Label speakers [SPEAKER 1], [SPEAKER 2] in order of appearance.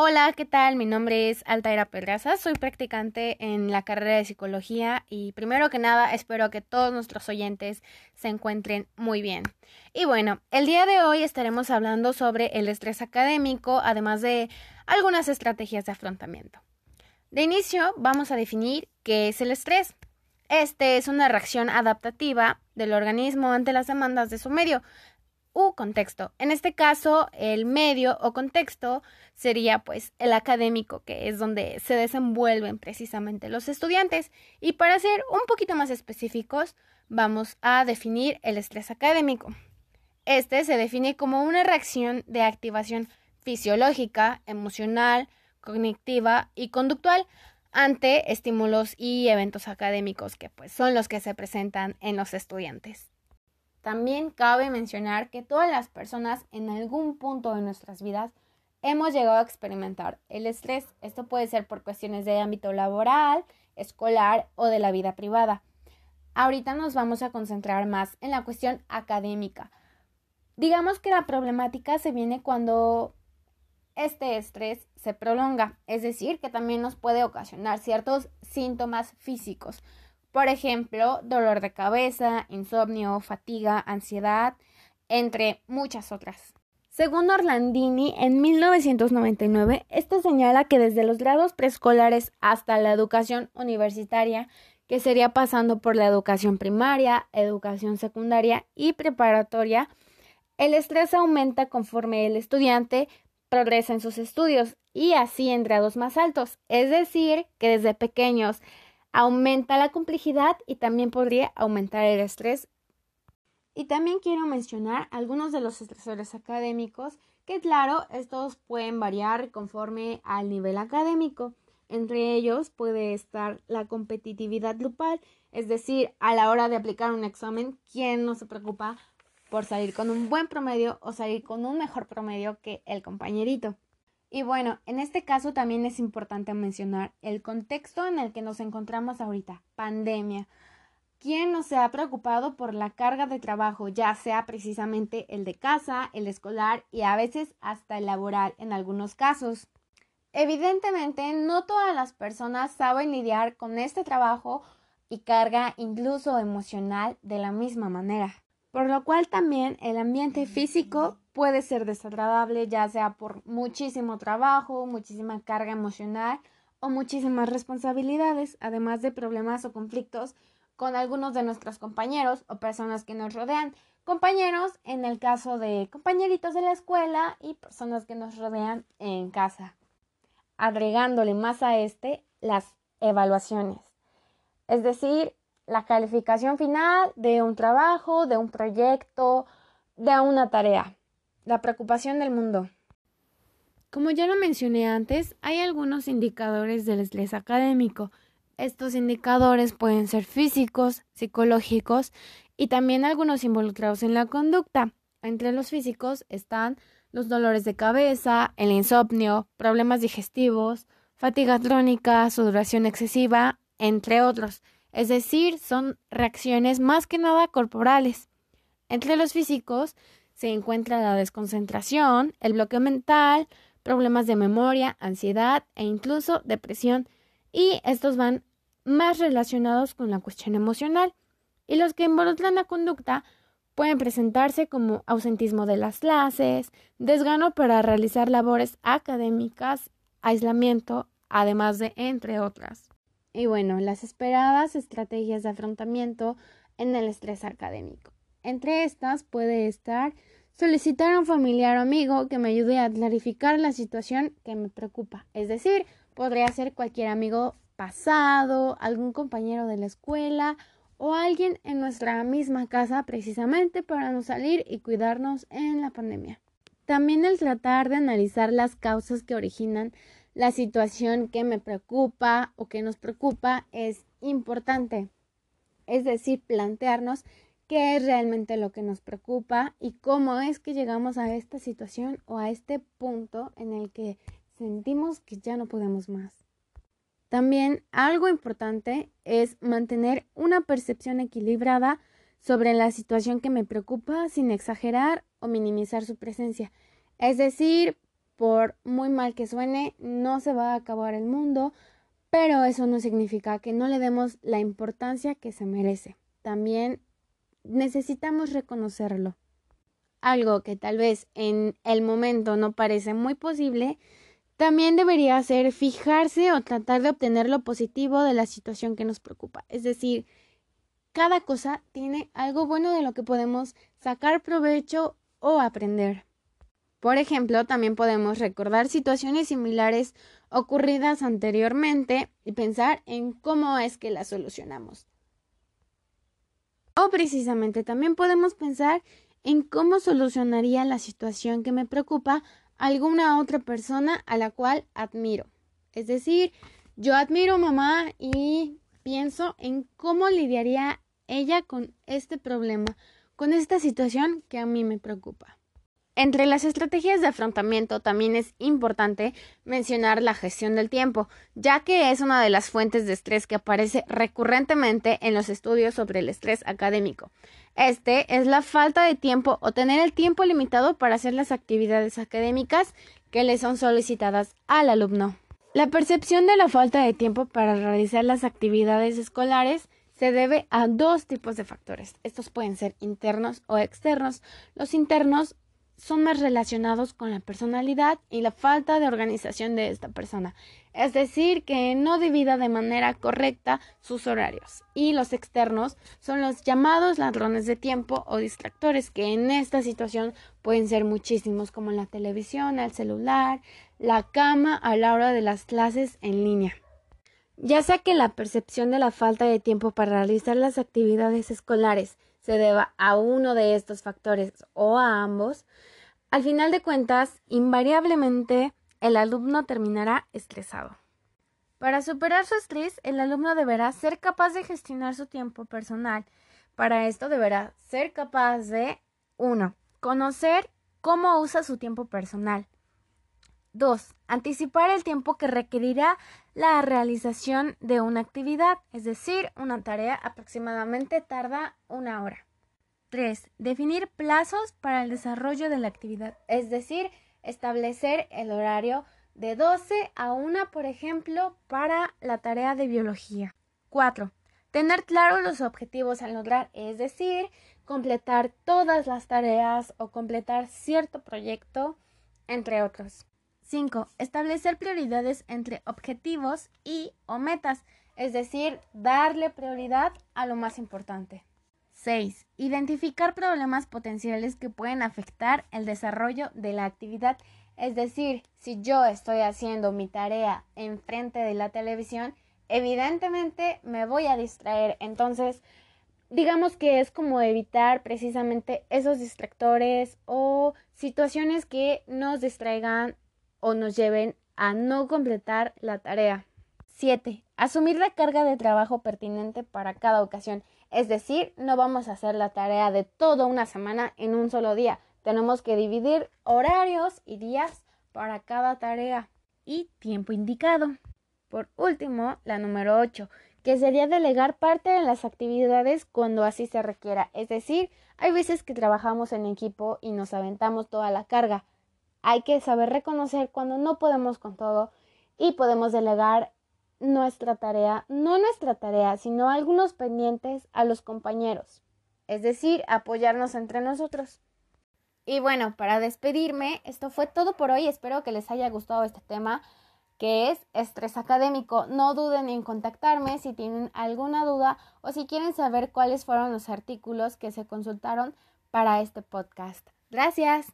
[SPEAKER 1] Hola, ¿qué tal? Mi nombre es Altaira Pedraza, soy practicante en la carrera de psicología y primero que nada espero que todos nuestros oyentes se encuentren muy bien. Y bueno, el día de hoy estaremos hablando sobre el estrés académico, además de algunas estrategias de afrontamiento. De inicio, vamos a definir qué es el estrés. Este es una reacción adaptativa del organismo ante las demandas de su medio, u contexto. En este caso, el medio o contexto sería pues el académico, que es donde se desenvuelven precisamente los estudiantes. Y para ser un poquito más específicos, vamos a definir el estrés académico. Este se define como una reacción de activación fisiológica, emocional, cognitiva y conductual ante estímulos y eventos académicos que pues son los que se presentan en los estudiantes. También cabe mencionar que todas las personas en algún punto de nuestras vidas hemos llegado a experimentar el estrés. Esto puede ser por cuestiones de ámbito laboral, escolar o de la vida privada. Ahorita nos vamos a concentrar más en la cuestión académica. Digamos que la problemática se viene cuando este estrés se prolonga, es decir, que también nos puede ocasionar ciertos síntomas físicos, por ejemplo, dolor de cabeza, insomnio, fatiga, ansiedad, entre muchas otras. Según Orlandini, en 1999, esto señala que desde los grados preescolares hasta la educación universitaria, que sería pasando por la educación primaria, educación secundaria y preparatoria, el estrés aumenta conforme el estudiante progresa en sus estudios y así en grados más altos, es decir, que desde pequeños aumenta la complejidad y también podría aumentar el estrés. Y también quiero mencionar algunos de los estresores académicos que claro, estos pueden variar conforme al nivel académico. Entre ellos puede estar la competitividad grupal, es decir, a la hora de aplicar un examen, ¿quién no se preocupa por salir con un buen promedio o salir con un mejor promedio que el compañerito? Y bueno, en este caso también es importante mencionar el contexto en el que nos encontramos ahorita, pandemia. ¿Quién no se ha preocupado por la carga de trabajo, ya sea precisamente el de casa, el escolar y a veces hasta el laboral en algunos casos? Evidentemente, no todas las personas saben lidiar con este trabajo y carga incluso emocional de la misma manera, por lo cual también el ambiente físico puede ser desagradable, ya sea por muchísimo trabajo, muchísima carga emocional o muchísimas responsabilidades, además de problemas o conflictos con algunos de nuestros compañeros o personas que nos rodean. Compañeros en el caso de compañeritos de la escuela y personas que nos rodean en casa. Agregándole más a este las evaluaciones. Es decir, la calificación final de un trabajo, de un proyecto, de una tarea la preocupación del mundo. Como ya lo mencioné antes, hay algunos indicadores del estrés académico. Estos indicadores pueden ser físicos, psicológicos y también algunos involucrados en la conducta. Entre los físicos están los dolores de cabeza, el insomnio, problemas digestivos, fatiga crónica, sudoración excesiva, entre otros. Es decir, son reacciones más que nada corporales. Entre los físicos se encuentra la desconcentración, el bloqueo mental, problemas de memoria, ansiedad e incluso depresión. Y estos van más relacionados con la cuestión emocional. Y los que involucran la conducta pueden presentarse como ausentismo de las clases, desgano para realizar labores académicas, aislamiento, además de entre otras. Y bueno, las esperadas estrategias de afrontamiento en el estrés académico. Entre estas puede estar solicitar a un familiar o amigo que me ayude a clarificar la situación que me preocupa. Es decir, podría ser cualquier amigo pasado, algún compañero de la escuela o alguien en nuestra misma casa precisamente para no salir y cuidarnos en la pandemia. También el tratar de analizar las causas que originan la situación que me preocupa o que nos preocupa es importante. Es decir, plantearnos qué es realmente lo que nos preocupa y cómo es que llegamos a esta situación o a este punto en el que sentimos que ya no podemos más. También algo importante es mantener una percepción equilibrada sobre la situación que me preocupa sin exagerar o minimizar su presencia. Es decir, por muy mal que suene, no se va a acabar el mundo, pero eso no significa que no le demos la importancia que se merece. También necesitamos reconocerlo. Algo que tal vez en el momento no parece muy posible, también debería ser fijarse o tratar de obtener lo positivo de la situación que nos preocupa. Es decir, cada cosa tiene algo bueno de lo que podemos sacar provecho o aprender. Por ejemplo, también podemos recordar situaciones similares ocurridas anteriormente y pensar en cómo es que las solucionamos. O precisamente también podemos pensar en cómo solucionaría la situación que me preocupa alguna otra persona a la cual admiro. Es decir, yo admiro a mamá y pienso en cómo lidiaría ella con este problema, con esta situación que a mí me preocupa. Entre las estrategias de afrontamiento también es importante mencionar la gestión del tiempo, ya que es una de las fuentes de estrés que aparece recurrentemente en los estudios sobre el estrés académico. Este es la falta de tiempo o tener el tiempo limitado para hacer las actividades académicas que le son solicitadas al alumno. La percepción de la falta de tiempo para realizar las actividades escolares se debe a dos tipos de factores. Estos pueden ser internos o externos. Los internos son más relacionados con la personalidad y la falta de organización de esta persona, es decir, que no divida de manera correcta sus horarios. Y los externos son los llamados ladrones de tiempo o distractores, que en esta situación pueden ser muchísimos, como la televisión, el celular, la cama a la hora de las clases en línea. Ya sea que la percepción de la falta de tiempo para realizar las actividades escolares se deba a uno de estos factores o a ambos, al final de cuentas, invariablemente el alumno terminará estresado. Para superar su estrés, el alumno deberá ser capaz de gestionar su tiempo personal. Para esto deberá ser capaz de 1. Conocer cómo usa su tiempo personal. 2. Anticipar el tiempo que requerirá la realización de una actividad, es decir, una tarea aproximadamente tarda una hora. 3. Definir plazos para el desarrollo de la actividad, es decir, establecer el horario de 12 a 1, por ejemplo, para la tarea de biología. 4. Tener claros los objetivos al lograr, es decir, completar todas las tareas o completar cierto proyecto, entre otros. 5. Establecer prioridades entre objetivos y o metas, es decir, darle prioridad a lo más importante. 6. Identificar problemas potenciales que pueden afectar el desarrollo de la actividad. Es decir, si yo estoy haciendo mi tarea enfrente de la televisión, evidentemente me voy a distraer. Entonces, digamos que es como evitar precisamente esos distractores o situaciones que nos distraigan o nos lleven a no completar la tarea. 7. Asumir la carga de trabajo pertinente para cada ocasión. Es decir, no vamos a hacer la tarea de toda una semana en un solo día. Tenemos que dividir horarios y días para cada tarea y tiempo indicado. Por último, la número 8, que sería delegar parte de las actividades cuando así se requiera. Es decir, hay veces que trabajamos en equipo y nos aventamos toda la carga. Hay que saber reconocer cuando no podemos con todo y podemos delegar nuestra tarea, no nuestra tarea, sino algunos pendientes a los compañeros. Es decir, apoyarnos entre nosotros. Y bueno, para despedirme, esto fue todo por hoy. Espero que les haya gustado este tema que es estrés académico. No duden en contactarme si tienen alguna duda o si quieren saber cuáles fueron los artículos que se consultaron para este podcast. Gracias.